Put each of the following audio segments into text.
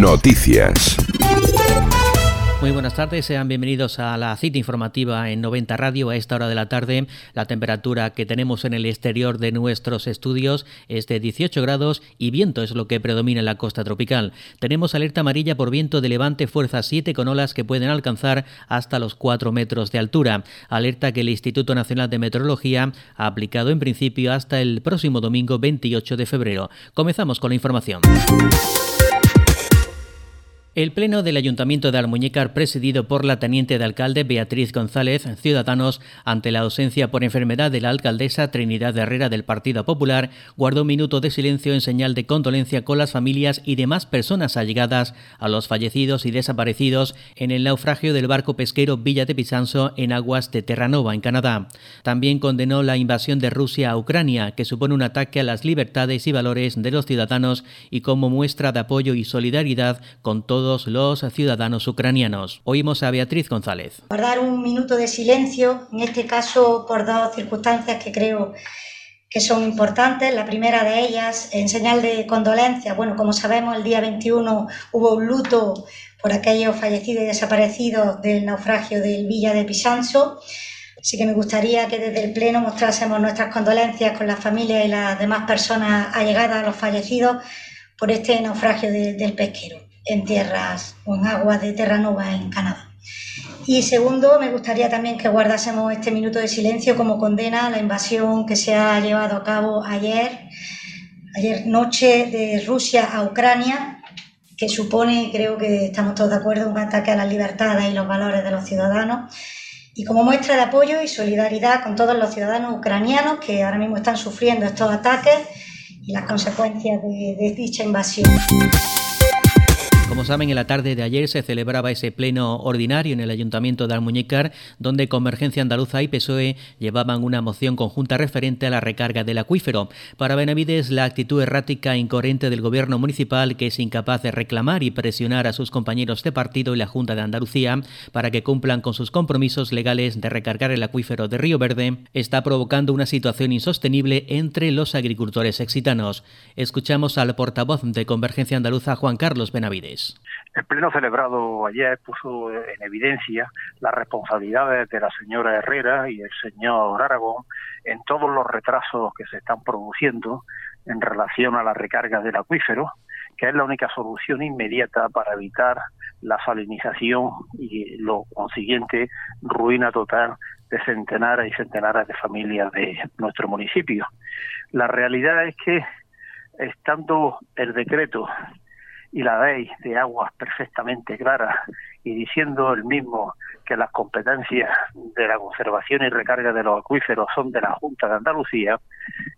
Noticias. Muy buenas tardes, sean bienvenidos a la cita informativa en 90 Radio a esta hora de la tarde. La temperatura que tenemos en el exterior de nuestros estudios es de 18 grados y viento es lo que predomina en la costa tropical. Tenemos alerta amarilla por viento de levante fuerza 7 con olas que pueden alcanzar hasta los 4 metros de altura. Alerta que el Instituto Nacional de Meteorología ha aplicado en principio hasta el próximo domingo 28 de febrero. Comenzamos con la información. El Pleno del Ayuntamiento de Almuñécar, presidido por la teniente de alcalde Beatriz González, Ciudadanos, ante la ausencia por enfermedad de la alcaldesa Trinidad Herrera del Partido Popular, guardó un minuto de silencio en señal de condolencia con las familias y demás personas allegadas a los fallecidos y desaparecidos en el naufragio del barco pesquero Villa de Pisanso en aguas de Terranova, en Canadá. También condenó la invasión de Rusia a Ucrania, que supone un ataque a las libertades y valores de los ciudadanos y como muestra de apoyo y solidaridad con todos los ciudadanos ucranianos. Oímos a Beatriz González. Guardar un minuto de silencio, en este caso por dos circunstancias que creo que son importantes. La primera de ellas, en señal de condolencia, bueno, como sabemos, el día 21 hubo un luto por aquellos fallecidos y desaparecidos del naufragio del Villa de Pisanso. Así que me gustaría que desde el Pleno mostrásemos nuestras condolencias con la familia y las demás personas allegadas a los fallecidos por este naufragio del pesquero en tierras o en aguas de Terranova, en Canadá. Y segundo, me gustaría también que guardásemos este minuto de silencio como condena a la invasión que se ha llevado a cabo ayer, ayer noche de Rusia a Ucrania, que supone, creo que estamos todos de acuerdo, un ataque a las libertades y los valores de los ciudadanos. Y como muestra de apoyo y solidaridad con todos los ciudadanos ucranianos que ahora mismo están sufriendo estos ataques y las consecuencias de, de dicha invasión. Como saben, en la tarde de ayer se celebraba ese pleno ordinario en el Ayuntamiento de Almuñécar, donde Convergencia Andaluza y PSOE llevaban una moción conjunta referente a la recarga del acuífero. Para Benavides, la actitud errática e incoherente del gobierno municipal, que es incapaz de reclamar y presionar a sus compañeros de partido y la Junta de Andalucía para que cumplan con sus compromisos legales de recargar el acuífero de Río Verde, está provocando una situación insostenible entre los agricultores exitanos. Escuchamos al portavoz de Convergencia Andaluza, Juan Carlos Benavides. El pleno celebrado ayer puso en evidencia las responsabilidades de la señora Herrera y el señor Aragón en todos los retrasos que se están produciendo en relación a la recarga del acuífero, que es la única solución inmediata para evitar la salinización y lo consiguiente ruina total de centenares y centenares de familias de nuestro municipio. La realidad es que estando el decreto y la ley de aguas perfectamente clara y diciendo el mismo que las competencias de la conservación y recarga de los acuíferos son de la Junta de Andalucía,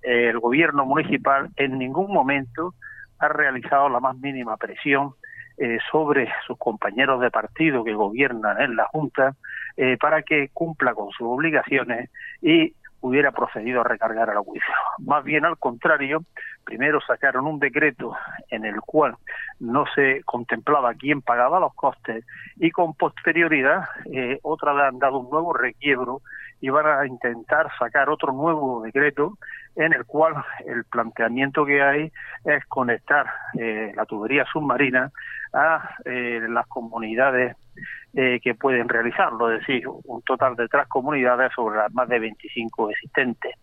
el gobierno municipal en ningún momento ha realizado la más mínima presión eh, sobre sus compañeros de partido que gobiernan en la Junta eh, para que cumpla con sus obligaciones y hubiera procedido a recargar el acuífero. Más bien al contrario, primero sacaron un decreto en el cual no se contemplaba quién pagaba los costes y con posterioridad eh, otra vez han dado un nuevo requiebro y van a intentar sacar otro nuevo decreto en el cual el planteamiento que hay es conectar eh, la tubería submarina a eh, las comunidades eh, que pueden realizarlo, es decir, un total de tres comunidades sobre las más de 25 existentes.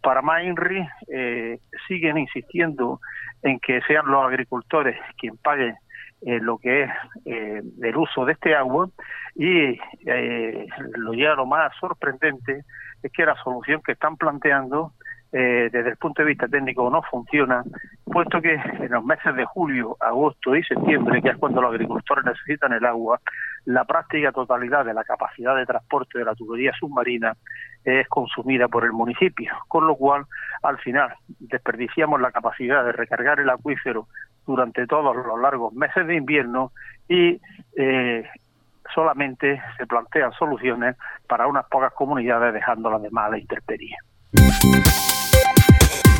Para Mainri eh, siguen insistiendo en que sean los agricultores quienes paguen eh, lo que es eh, el uso de este agua y eh, lo ya lo más sorprendente es que la solución que están planteando eh, desde el punto de vista técnico no funciona, puesto que en los meses de julio, agosto y septiembre, que es cuando los agricultores necesitan el agua, la práctica totalidad de la capacidad de transporte de la tubería submarina es consumida por el municipio, con lo cual al final desperdiciamos la capacidad de recargar el acuífero durante todos los largos meses de invierno y eh, solamente se plantean soluciones para unas pocas comunidades dejando las demás a la intemperie.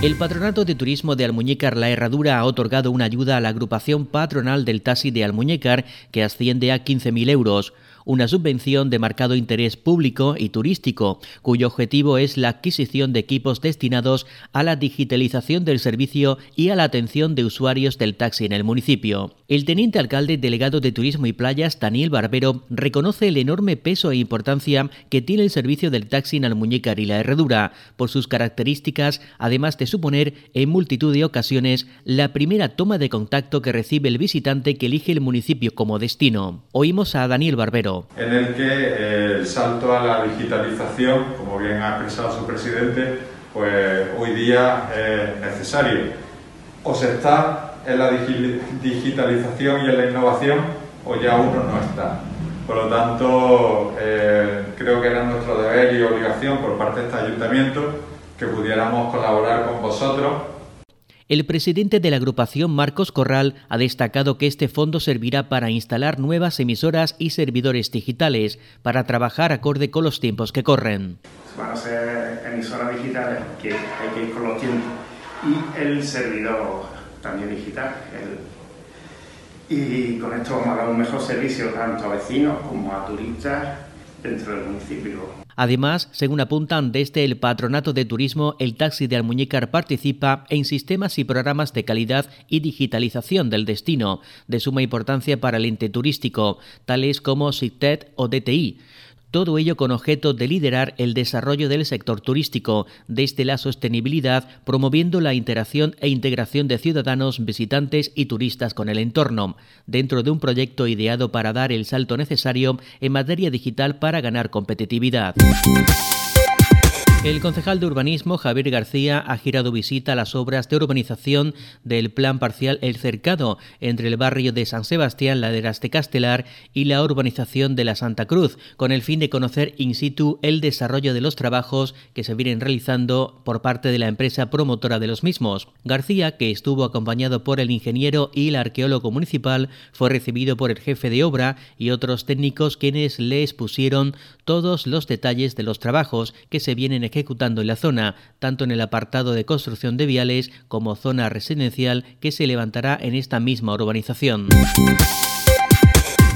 El Patronato de Turismo de Almuñécar La Herradura ha otorgado una ayuda a la agrupación patronal del taxi de Almuñécar que asciende a 15.000 euros. Una subvención de marcado interés público y turístico, cuyo objetivo es la adquisición de equipos destinados a la digitalización del servicio y a la atención de usuarios del taxi en el municipio. El teniente alcalde delegado de Turismo y Playas, Daniel Barbero, reconoce el enorme peso e importancia que tiene el servicio del taxi en Almuñécar y la Herradura, por sus características, además de suponer en multitud de ocasiones la primera toma de contacto que recibe el visitante que elige el municipio como destino. Oímos a Daniel Barbero. En el que eh, el salto a la digitalización, como bien ha expresado su presidente, pues hoy día es necesario. O se está en la digitalización y en la innovación, o ya uno no está. Por lo tanto, eh, creo que era nuestro deber y obligación por parte de este ayuntamiento que pudiéramos colaborar con vosotros el presidente de la agrupación, Marcos Corral, ha destacado que este fondo servirá para instalar nuevas emisoras y servidores digitales para trabajar acorde con los tiempos que corren. Van a ser emisoras digitales que hay que ir con los tiempos y el servidor también digital. y con esto vamos a dar un mejor servicio tanto a vecinos como a turistas dentro del municipio. Además, según apuntan desde el Patronato de Turismo, el taxi de Almuñécar participa en sistemas y programas de calidad y digitalización del destino, de suma importancia para el ente turístico, tales como SIGTED o DTI. Todo ello con objeto de liderar el desarrollo del sector turístico desde la sostenibilidad, promoviendo la interacción e integración de ciudadanos, visitantes y turistas con el entorno, dentro de un proyecto ideado para dar el salto necesario en materia digital para ganar competitividad. El concejal de urbanismo, Javier García, ha girado visita a las obras de urbanización del plan parcial El Cercado entre el barrio de San Sebastián, Laderas de Castelar y la urbanización de la Santa Cruz, con el fin de conocer in situ el desarrollo de los trabajos que se vienen realizando por parte de la empresa promotora de los mismos. García, que estuvo acompañado por el ingeniero y el arqueólogo municipal, fue recibido por el jefe de obra y otros técnicos quienes le expusieron todos los detalles de los trabajos que se vienen ejecutando en la zona, tanto en el apartado de construcción de viales como zona residencial que se levantará en esta misma urbanización.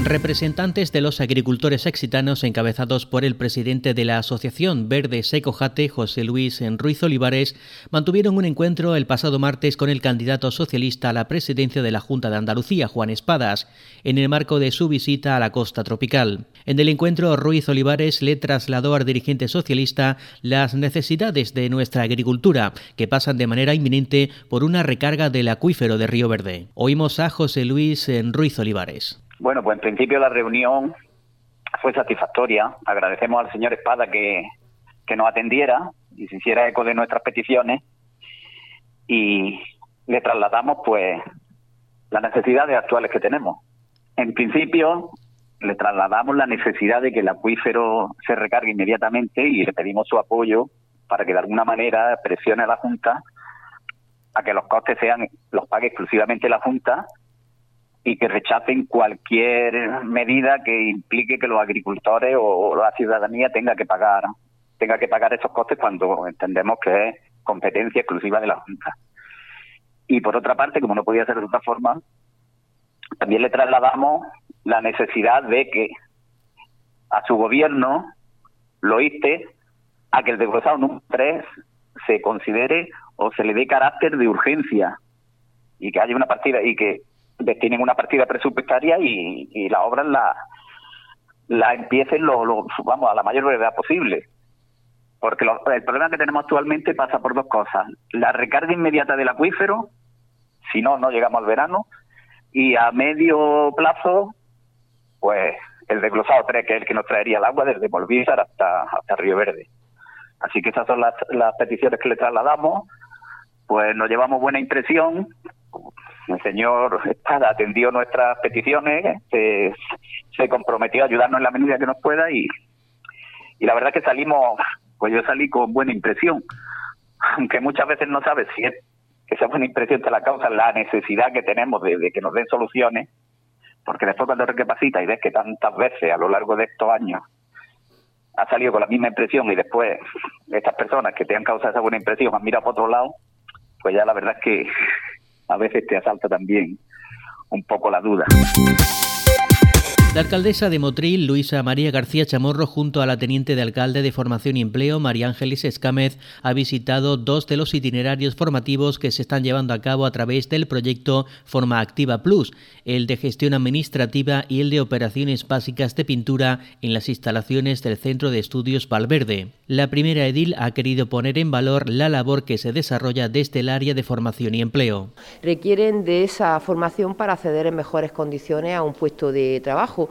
Representantes de los agricultores exitanos encabezados por el presidente de la Asociación Verde Secojate, José Luis Ruiz Olivares, mantuvieron un encuentro el pasado martes con el candidato socialista a la presidencia de la Junta de Andalucía, Juan Espadas, en el marco de su visita a la costa tropical. En el encuentro, Ruiz Olivares le trasladó al dirigente socialista las necesidades de nuestra agricultura, que pasan de manera inminente por una recarga del acuífero de Río Verde. Oímos a José Luis Ruiz Olivares. Bueno, pues en principio la reunión fue satisfactoria. Agradecemos al señor Espada que, nos atendiera y se hiciera eco de nuestras peticiones y le trasladamos pues las necesidades actuales que tenemos. En principio le trasladamos la necesidad de que el acuífero se recargue inmediatamente y le pedimos su apoyo para que de alguna manera presione a la Junta a que los costes sean los pague exclusivamente la Junta y que rechacen cualquier medida que implique que los agricultores o, la ciudadanía tenga que pagar tenga que pagar esos costes cuando entendemos que es competencia exclusiva de la Junta. Y por otra parte, como no podía ser de otra forma, también le trasladamos la necesidad de que a su gobierno lo oíste a que el desglosado número 3 se considere o se le dé carácter de urgencia y que haya una partida y que destinen una partida presupuestaria y, y las obras la, la empiecen lo, vamos a la mayor brevedad posible. Porque el problema que tenemos actualmente pasa por dos cosas. La recarga inmediata del acuífero, si no, no llegamos al verano, y a medio plazo, pues el desglosado 3, que es el que nos traería el agua desde Molvízar hasta, hasta Río Verde. Así que esas son las, las peticiones que le trasladamos. Pues nos llevamos buena impresión, el señor Espada atendió nuestras peticiones, se, se, comprometió a ayudarnos en la medida que nos pueda y, y la verdad que salimos, pues yo salí con buena impresión, aunque muchas veces no sabes si es que esa buena impresión te la causa la necesidad que tenemos de, que nos den soluciones, porque después cuando recapacitas y ves que tantas veces a lo largo de estos años ha salido con la misma impresión y después estas personas que te han causado esa buena impresión han mirado para otro lado, pues ya la verdad es que a veces te asalta también un poco la duda. La alcaldesa de Motril, Luisa María García Chamorro, junto a la teniente de alcalde de Formación y Empleo, María Ángeles Escámez, ha visitado dos de los itinerarios formativos que se están llevando a cabo a través del proyecto Forma Activa Plus, el de gestión administrativa y el de operaciones básicas de pintura en las instalaciones del Centro de Estudios Valverde. La primera edil ha querido poner en valor la labor que se desarrolla desde el área de formación y empleo. Requieren de esa formación para acceder en mejores condiciones a un puesto de trabajo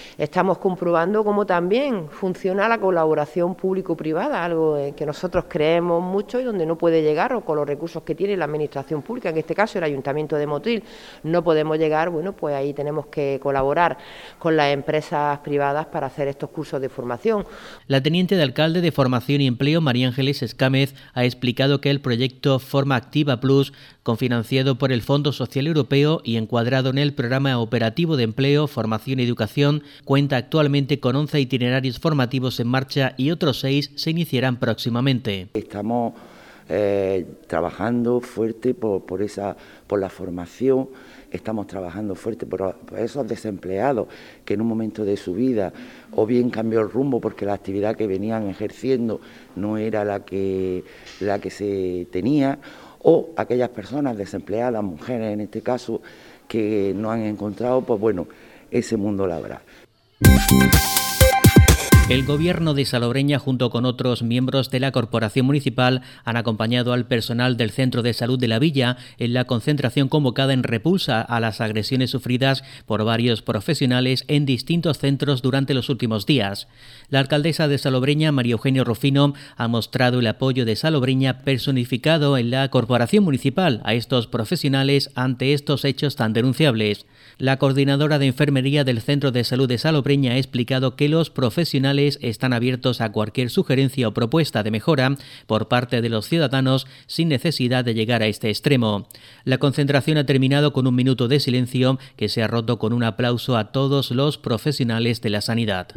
Estamos comprobando cómo también funciona la colaboración público-privada, algo que nosotros creemos mucho y donde no puede llegar o con los recursos que tiene la administración pública, en este caso el Ayuntamiento de Motril, no podemos llegar, bueno, pues ahí tenemos que colaborar con las empresas privadas para hacer estos cursos de formación. La teniente de alcalde de Formación y Empleo, María Ángeles Escámez, ha explicado que el proyecto Forma Activa Plus, confinanciado por el Fondo Social Europeo y encuadrado en el Programa Operativo de Empleo, Formación y Educación, cuenta actualmente con 11 itinerarios formativos en marcha y otros 6 se iniciarán próximamente. Estamos eh, trabajando fuerte por, esa, por la formación, estamos trabajando fuerte por, esos desempleados que en un momento de su vida o bien cambió el rumbo porque la actividad que venían ejerciendo no era la que, la que se tenía, o aquellas personas desempleadas, mujeres en este caso, que no han encontrado, pues bueno, ese mundo laboral. Thank you. El gobierno de Salobreña junto con otros miembros de la corporación municipal han acompañado al personal del Centro de Salud de la Villa en la concentración convocada en repulsa a las agresiones sufridas por varios profesionales en distintos centros durante los últimos días. La alcaldesa de Salobreña, María Eugenia Rufino, ha mostrado el apoyo de Salobreña personificado en la corporación municipal a estos profesionales ante estos hechos tan denunciables. La coordinadora de enfermería del Centro de Salud de Salobreña ha explicado que los profesionales están abiertos a cualquier sugerencia o propuesta de mejora por parte de los ciudadanos sin necesidad de llegar a este extremo. La concentración ha terminado con un minuto de silencio que se ha roto con un aplauso a todos los profesionales de la sanidad.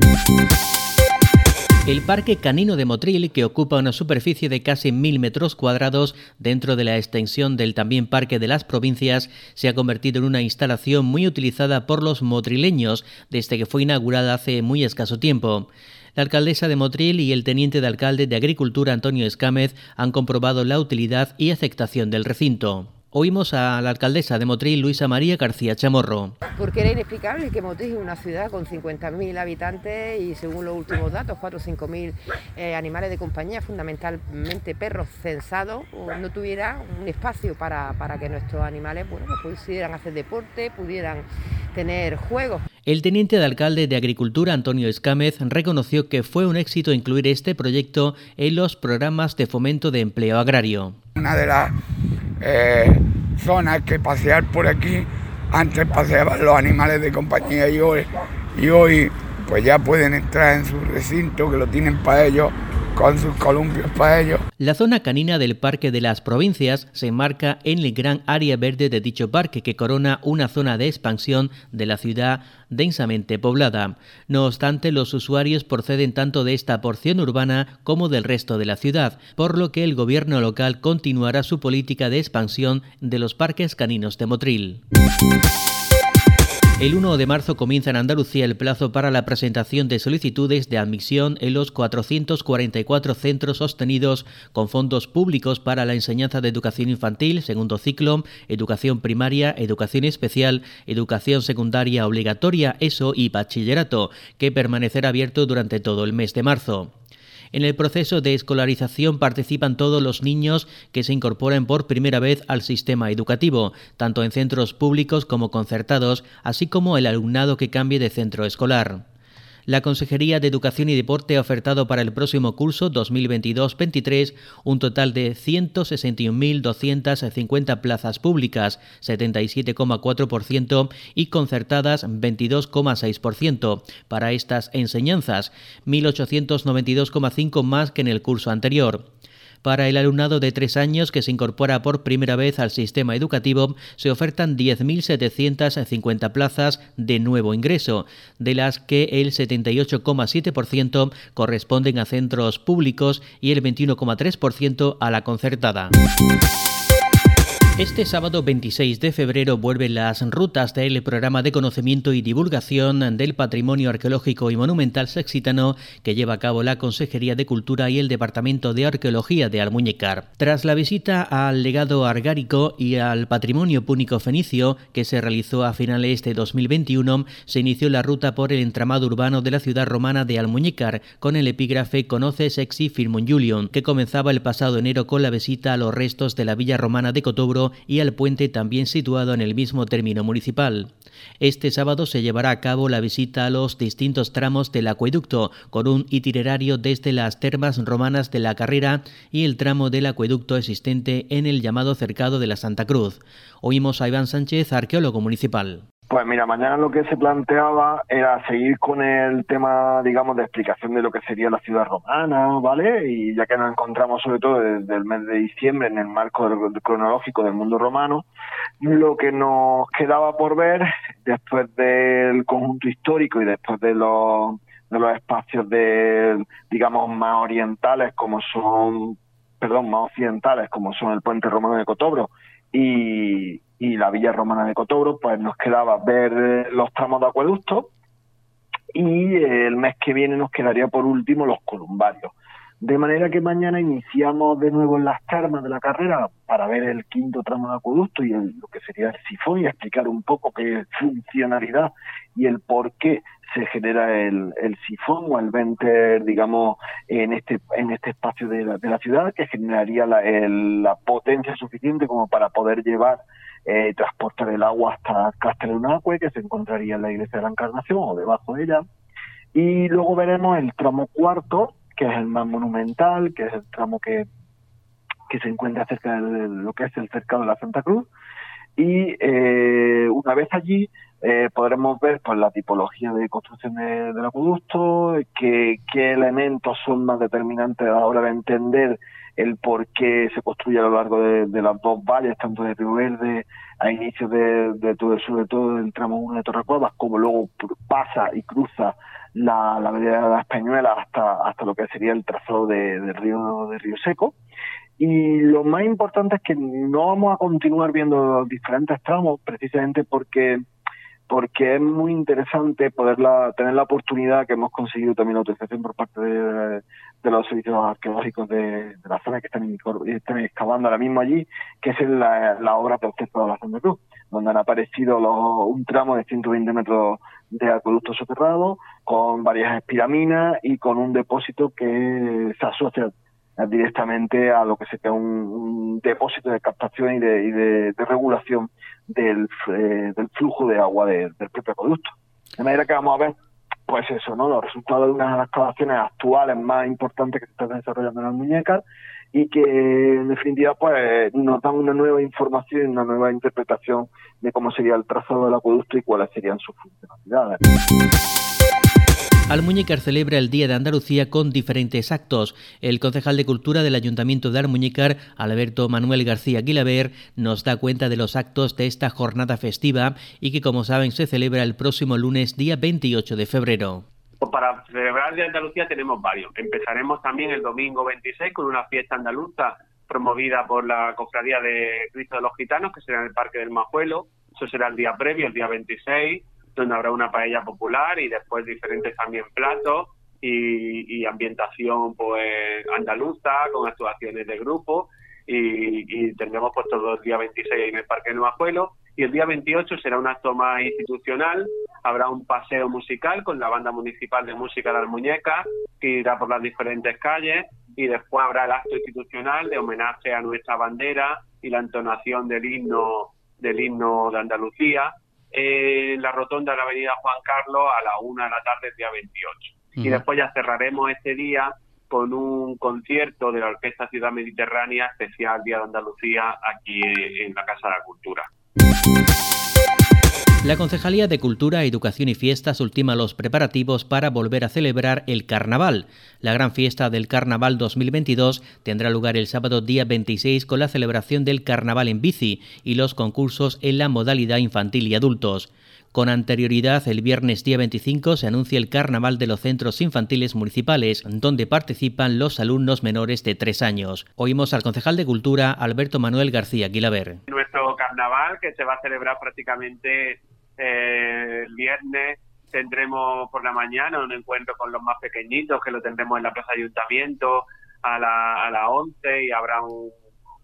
El Parque Canino de Motril, que ocupa una superficie de casi mil metros cuadrados dentro de la extensión del también Parque de las Provincias, se ha convertido en una instalación muy utilizada por los motrileños desde que fue inaugurada hace muy escaso tiempo. La alcaldesa de Motril y el teniente de alcalde de Agricultura Antonio Escámez han comprobado la utilidad y aceptación del recinto. Oímos a la alcaldesa de Motril, Luisa María García Chamorro. Porque era inexplicable que Motril es una ciudad con 50.000 habitantes y según los últimos datos, 4 o 5.000 eh, animales de compañía, fundamentalmente perros censados, no tuviera un espacio para, que nuestros animales bueno, pues pudieran hacer deporte, pudieran tener juegos. El teniente de alcalde de Agricultura, Antonio Escámez, reconoció que fue un éxito incluir este proyecto en los programas de fomento de empleo agrario. Una de las eh, zonas que pasear por aquí. Antes paseaban los animales de compañía y hoy, y hoy pues ya pueden entrar en su recinto que lo tienen para ellos con sus columpios para ellos. La zona canina del Parque de las Provincias se enmarca en el gran área verde de dicho parque que corona una zona de expansión de la ciudad densamente poblada. No obstante, los usuarios proceden tanto de esta porción urbana como del resto de la ciudad, por lo que el gobierno local continuará su política de expansión de los parques caninos de Motril. El 1 de marzo comienza en Andalucía el plazo para la presentación de solicitudes de admisión en los 444 centros sostenidos con fondos públicos para la enseñanza de educación infantil, segundo ciclo, educación primaria, educación especial, educación secundaria obligatoria, ESO y bachillerato, que permanecerá abierto durante todo el mes de marzo. En el proceso de escolarización participan todos los niños que se incorporen por primera vez al sistema educativo, tanto en centros públicos como concertados, así como el alumnado que cambie de centro escolar. La Consejería de Educación y Deporte ha ofertado para el próximo curso 2022-23 un total de 161.250 plazas públicas, 77,4%, y concertadas 22,6%. Para estas enseñanzas, 1.892,5 más que en el curso anterior. Para el alumnado de tres años que se incorpora por primera vez al sistema educativo, se ofertan 10.750 plazas de nuevo ingreso, de las que el 78,7% corresponden a centros públicos y el 21,3% a la concertada. Este sábado 26 de febrero vuelven las rutas del programa de conocimiento y divulgación del patrimonio arqueológico y monumental sexitano que lleva a cabo la Consejería de Cultura y el Departamento de Arqueología de Almuñécar. Tras la visita al legado argárico y al patrimonio púnico fenicio que se realizó a finales de 2021, se inició la ruta por el entramado urbano de la ciudad romana de Almuñécar con el epígrafe Conoce Sexi Firmon Julion, que comenzaba el pasado enero con la visita a los restos de la villa romana de Cotobro y al puente también situado en el mismo término municipal. Este sábado se llevará a cabo la visita a los distintos tramos del acueducto, con un itinerario desde las termas romanas de la carrera y el tramo del acueducto existente en el llamado cercado de la Santa Cruz. Oímos a Iván Sánchez, arqueólogo municipal. Pues mira, mañana lo que se planteaba era seguir con el tema, digamos, de explicación de lo que sería la ciudad romana, ¿vale? Y ya que nos encontramos sobre todo desde el mes de diciembre en el marco cronológico del mundo romano, lo que nos quedaba por ver después del conjunto histórico y después de los, de los espacios de, digamos, más orientales como son, perdón, más occidentales como son el puente romano de Cotobro y, y la Villa Romana de Cotobro, pues nos quedaba ver eh, los tramos de acueducto y eh, el mes que viene nos quedaría por último los columbarios. De manera que mañana iniciamos de nuevo en las termas de la carrera para ver el quinto tramo de acueducto y lo que sería el sifón y explicar un poco qué funcionalidad y el por qué se genera el, sifón o el venter, digamos, en este en este espacio de la, ciudad que generaría la, la potencia suficiente como para poder llevar eh, transportar el agua hasta Castelunacue, que se encontraría en la iglesia de la Encarnación o debajo de ella. Y luego veremos el tramo cuarto, que es el más monumental, que es el tramo que, que se encuentra cerca de lo que es el cercado de la Santa Cruz. Y eh, una vez allí eh, podremos ver pues, la tipología de construcción del acueducto, qué, qué elementos son más determinantes a la hora de entender el por qué se construye a lo largo de, las dos valles, tanto de Río Verde a inicios de, todo, sobre todo del tramo 1 de Torrecuevas, como luego pasa y cruza la, la de las Peñuelas hasta, hasta lo que sería el trazado del río de Río Seco. Y lo más importante es que no vamos a continuar viendo diferentes tramos, precisamente porque porque es muy interesante poderla tener la oportunidad que hemos conseguido también la autorización por parte de, los servicios arqueológicos de, la zona que están, están, excavando ahora mismo allí, que es la, la obra Proceso de la Santa Cruz, donde han aparecido un tramo de 120 metros de acueducto soterrado, con varias espiraminas y con un depósito que se asocia directamente a lo que sería un, depósito de captación y de, regulación del, eh, del, flujo de agua del propio acueducto. De manera que vamos a ver, pues eso, ¿no? Los resultados de una de las excavaciones actuales más importantes que se están desarrollando en las muñecas y que en definitiva pues nos dan una nueva información y una nueva interpretación de cómo sería el trazado del acueducto y cuáles serían sus funcionalidades. Almuñécar celebra el Día de Andalucía con diferentes actos. El concejal de Cultura del Ayuntamiento de Almuñécar, Alberto Manuel García Guilaber, nos da cuenta de los actos de esta jornada festiva y que, como saben, se celebra el próximo lunes, día 28 de febrero. Pues para celebrar el Día de Andalucía tenemos varios. Empezaremos también el domingo 26 con una fiesta andaluza promovida por la Cofradía de Cristo de los Gitanos, que será en el Parque del Majuelo. Eso será el día previo, el día 26 donde habrá una paella popular y después diferentes también platos y, ambientación pues andaluza con actuaciones de grupo y, tendremos pues todo el día 26 en el Parque de Nuevajuelo y el día 28 será un acto más institucional, habrá un paseo musical con la banda municipal de música de las muñecas que irá por las diferentes calles. Y después habrá el acto institucional de homenaje a nuestra bandera y la entonación del himno del himno de Andalucía en la rotonda de la avenida Juan Carlos a la una de la tarde el día 28. Y después ya cerraremos este día con un concierto de la Orquesta Ciudad Mediterránea especial Día de Andalucía aquí en la Casa de la Cultura. La Concejalía de Cultura, Educación y Fiestas ultima los preparativos para volver a celebrar el Carnaval. La gran fiesta del Carnaval 2022 tendrá lugar el sábado día 26 con la celebración del Carnaval en bici y los concursos en la modalidad infantil y adultos. Con anterioridad, el viernes día 25 se anuncia el Carnaval de los Centros Infantiles Municipales, donde participan los alumnos menores de tres años. Oímos al concejal de Cultura, Alberto Manuel García Guilaber. Nuestro carnaval, que se va a celebrar prácticamente eh, el viernes, tendremos por la mañana un encuentro con los más pequeñitos, que lo tendremos en la Plaza Ayuntamiento a, la, a las 11 y habrá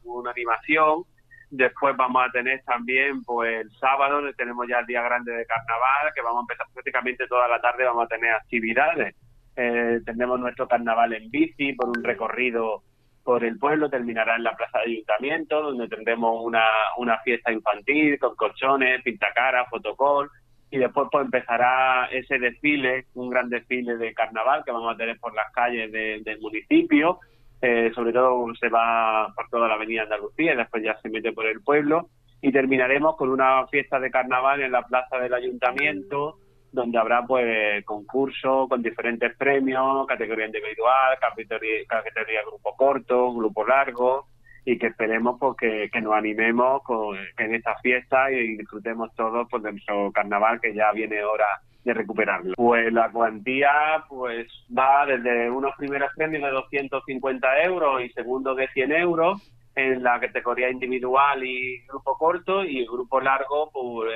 una animación Después vamos a tener también, pues el sábado tenemos ya el día grande de carnaval, que vamos a empezar prácticamente toda la tarde, vamos a tener actividades. Eh, tendremos nuestro carnaval en bici por un recorrido por el pueblo, terminará en la plaza de ayuntamiento, donde tendremos una, una fiesta infantil con colchones, pintacaras, fotocol, y después pues empezará ese desfile, un gran desfile de carnaval que vamos a tener por las calles del municipio, eh, sobre todo se va por toda la avenida Andalucía y después ya se mete por el pueblo. Y terminaremos con una fiesta de carnaval en la plaza del ayuntamiento donde habrá pues concursos con diferentes premios, categoría individual, categoría, categoría grupo corto, grupo largo y que esperemos pues, que, nos animemos con, en esta fiesta y disfrutemos todos pues, de nuestro carnaval que ya viene hora de recuperarlo. Pues la cuantía pues va desde unos primeros premios de 250 euros y segundos de 100 euros en la categoría individual y grupo corto y el grupo largo pues,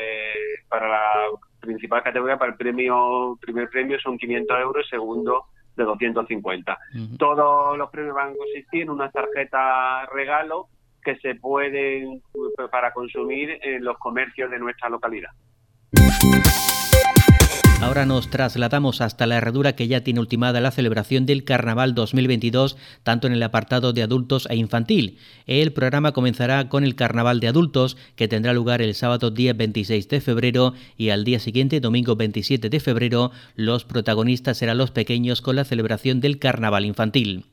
para la principal categoría para el premio primer premio son 500 euros segundo de 250. Todos los premios van a consistir en una tarjeta regalo que se pueden para consumir en los comercios de nuestra localidad. Ahora nos trasladamos hasta la herradura que ya tiene ultimada la celebración del Carnaval 2022, tanto en el apartado de adultos e infantil. El programa comenzará con el Carnaval de adultos, que tendrá lugar el sábado día 26 de febrero y al día siguiente, domingo 27 de febrero, los protagonistas serán los pequeños con la celebración del Carnaval infantil.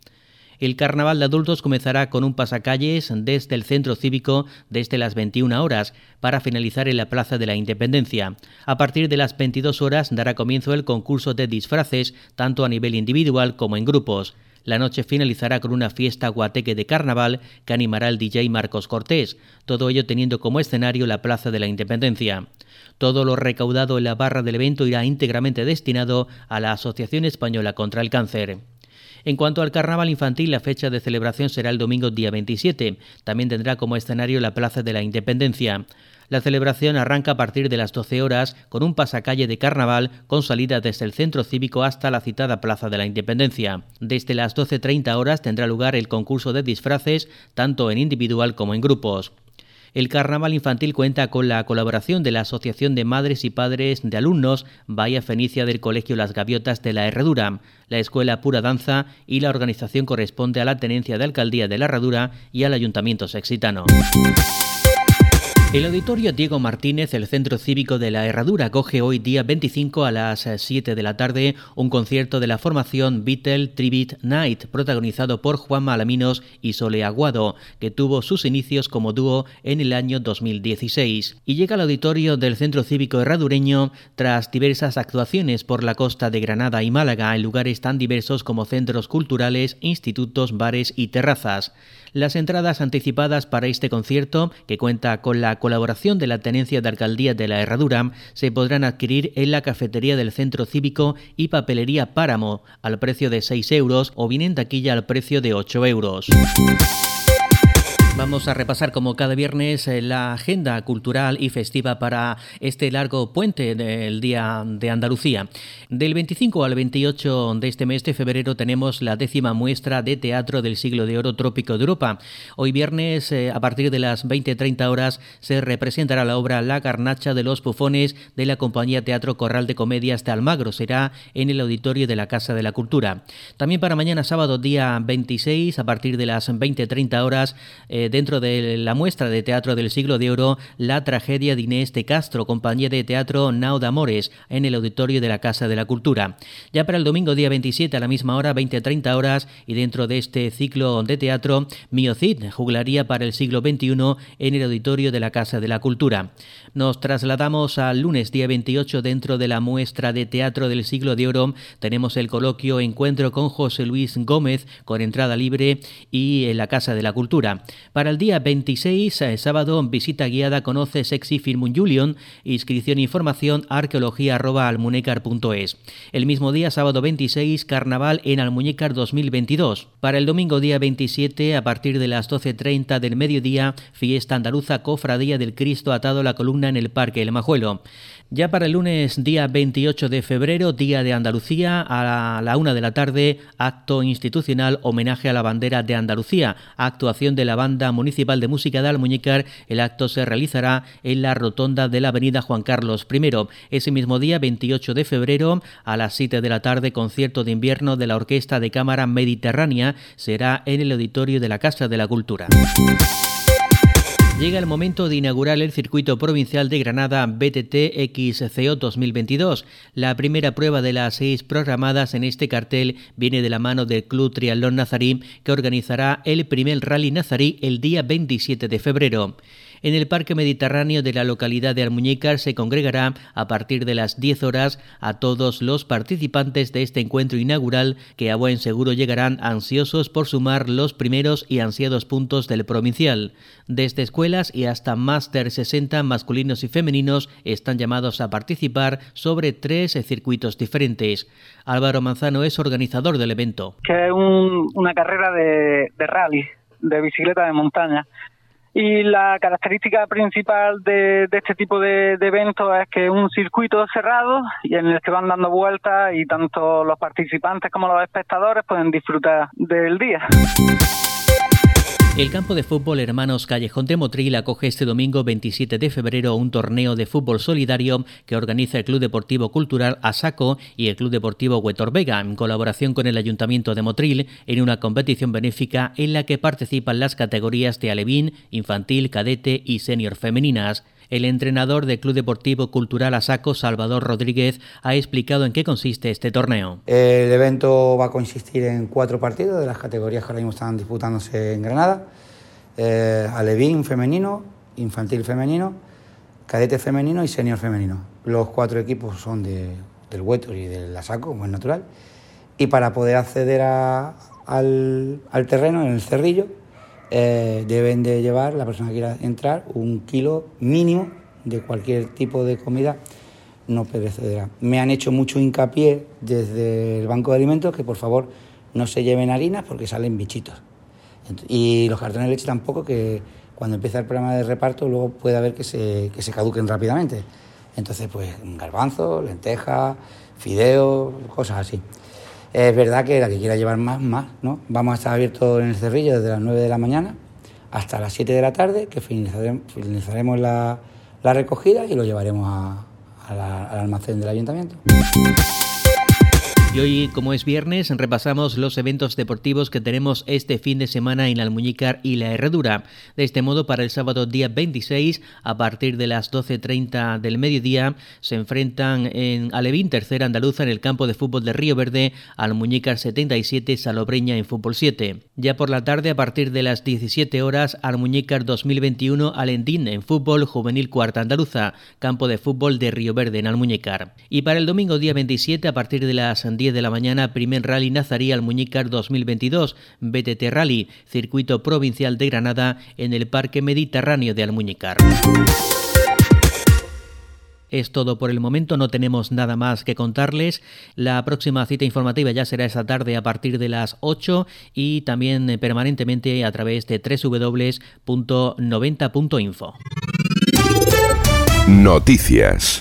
El carnaval de adultos comenzará con un pasacalles desde el centro cívico desde las 21 horas para finalizar en la Plaza de la Independencia. A partir de las 22 horas dará comienzo el concurso de disfraces, tanto a nivel individual como en grupos. La noche finalizará con una fiesta guateque de carnaval que animará el DJ Marcos Cortés, todo ello teniendo como escenario la Plaza de la Independencia. Todo lo recaudado en la barra del evento irá íntegramente destinado a la Asociación Española contra el Cáncer. En cuanto al carnaval infantil, la fecha de celebración será el domingo día 27. También tendrá como escenario la Plaza de la Independencia. La celebración arranca a partir de las 12 horas con un pasacalle de carnaval con salida desde el centro cívico hasta la citada Plaza de la Independencia. Desde las 12.30 horas tendrá lugar el concurso de disfraces, tanto en individual como en grupos. El carnaval infantil cuenta con la colaboración de la Asociación de Madres y Padres de Alumnos Bahía Fenicia del Colegio Las Gaviotas de la Herradura, la Escuela Pura Danza y la organización corresponde a la Tenencia de Alcaldía de la Herradura y al Ayuntamiento Sexitano. El auditorio Diego Martínez, el Centro Cívico de la Herradura, acoge hoy día 25 a las 7 de la tarde un concierto de la formación Beatle Tribute Night, protagonizado por Juan Malaminos y Sole Aguado, que tuvo sus inicios como dúo en el año 2016. Y llega al auditorio del Centro Cívico Herradureño tras diversas actuaciones por la costa de Granada y Málaga en lugares tan diversos como centros culturales, institutos, bares y terrazas. Las entradas anticipadas para este concierto, que cuenta con la colaboración de la Tenencia de Alcaldía de la Herradura, se podrán adquirir en la cafetería del Centro Cívico y Papelería Páramo, al precio de 6 euros o bien en taquilla al precio de 8 euros. Vamos a repasar como cada viernes eh, la agenda cultural y festiva para este largo puente del Día de Andalucía. Del 25 al 28 de este mes de febrero tenemos la décima muestra de teatro del siglo de oro trópico de Europa. Hoy viernes eh, a partir de las 20-30 horas se representará la obra La Garnacha de los Bufones de la compañía Teatro Corral de Comedias de Almagro. Será en el auditorio de la Casa de la Cultura. También para mañana sábado día 26 a partir de las 20-30 horas eh, dentro de la muestra de teatro del siglo de oro La tragedia de Inés de Castro, compañía de teatro Nao de Amores, en el auditorio de la Casa de la Cultura. Ya para el domingo día 27 a la misma hora, 20-30 horas, y dentro de este ciclo de teatro, Miocid, juglaría para el siglo XXI en el auditorio de la Casa de la Cultura. Nos trasladamos al lunes día 28 dentro de la muestra de teatro del siglo de oro. Tenemos el coloquio Encuentro con José Luis Gómez con entrada libre y en la Casa de la Cultura. Para el día 26, eh, sábado, visita guiada conoce Sexy Film Julian, inscripción e información arqueología.almunecar.es. El mismo día, sábado 26, carnaval en Almuñécar 2022. Para el domingo día 27, a partir de las 12.30 del mediodía, fiesta andaluza Cofradía del Cristo atado a la columna en el Parque El Majuelo. Ya para el lunes día 28 de febrero, Día de Andalucía, a la una de la tarde, acto institucional homenaje a la bandera de Andalucía, actuación de la Banda Municipal de Música de Almuñécar. El acto se realizará en la rotonda de la Avenida Juan Carlos I. Ese mismo día, 28 de febrero, a las 7 de la tarde, concierto de invierno de la Orquesta de Cámara Mediterránea, será en el auditorio de la Casa de la Cultura. Llega el momento de inaugurar el circuito provincial de Granada BTT XCO 2022. La primera prueba de las seis programadas en este cartel viene de la mano del Club Triatlón Nazarí, que organizará el primer rally nazarí el día 27 de febrero. En el Parque Mediterráneo de la localidad de Almuñécar se congregará a partir de las 10 horas a todos los participantes de este encuentro inaugural que a buen seguro llegarán ansiosos por sumar los primeros y ansiados puntos del provincial. Desde escuelas y hasta Máster 60 masculinos y femeninos están llamados a participar sobre tres circuitos diferentes. Álvaro Manzano es organizador del evento. Que es una carrera de, de rally, de bicicleta de montaña y la característica principal de, este tipo de, de, eventos es que es un circuito cerrado y en el que van dando vueltas y tanto los participantes como los espectadores pueden disfrutar del día. El campo de fútbol Hermanos Callejón de Motril acoge este domingo 27 de febrero un torneo de fútbol solidario que organiza el Club Deportivo Cultural Asaco y el Club Deportivo Huetor Vega en colaboración con el Ayuntamiento de Motril en una competición benéfica en la que participan las categorías de alevín, infantil, cadete y senior femeninas. El entrenador del Club Deportivo Cultural Asaco, Salvador Rodríguez, ha explicado en qué consiste este torneo. El evento va a consistir en cuatro partidos de las categorías que ahora mismo están disputándose en Granada. Eh, alevín femenino, infantil femenino, cadete femenino y senior femenino. Los cuatro equipos son del Huetor y del Asaco, como es natural. Y para poder acceder al, terreno, en el cerrillo, eh, deben de llevar, la persona que quiera entrar, un kilo mínimo de cualquier tipo de comida no perecedera. Me han hecho mucho hincapié desde el Banco de Alimentos que por favor no se lleven harinas porque salen bichitos. Y los cartones de leche tampoco, que cuando empieza el programa de reparto luego puede haber que se, que se caduquen rápidamente. Entonces, pues garbanzo, lentejas, fideos, cosas así. Es verdad que la que quiera llevar más, más, ¿no? Vamos a estar abiertos en el cerrillo desde las 9 de la mañana hasta las 7 de la tarde, que finalizaremos, la, recogida y lo llevaremos al almacén del ayuntamiento. Y hoy, como es viernes, repasamos los eventos deportivos que tenemos este fin de semana en Almuñícar y La Herradura. De este modo, para el sábado día 26, a partir de las 12.30 del mediodía, se enfrentan en Alevín, tercera andaluza, en el campo de fútbol de Río Verde, Almuñícar 77, Salobreña en fútbol 7. Ya por la tarde, a partir de las 17 horas, Almuñícar 2021, Alendín en fútbol juvenil cuarta andaluza, campo de fútbol de Río Verde en Almuñícar. Y para el domingo día 27, a partir de las 10 de la mañana, primer rally Nazarí Almuñícar 2022, BTT Rally, circuito provincial de Granada en el Parque Mediterráneo de Almuñícar. Es todo por el momento, no tenemos nada más que contarles. La próxima cita informativa ya será esta tarde a partir de las 8 y también permanentemente a través de www.90.info. Noticias.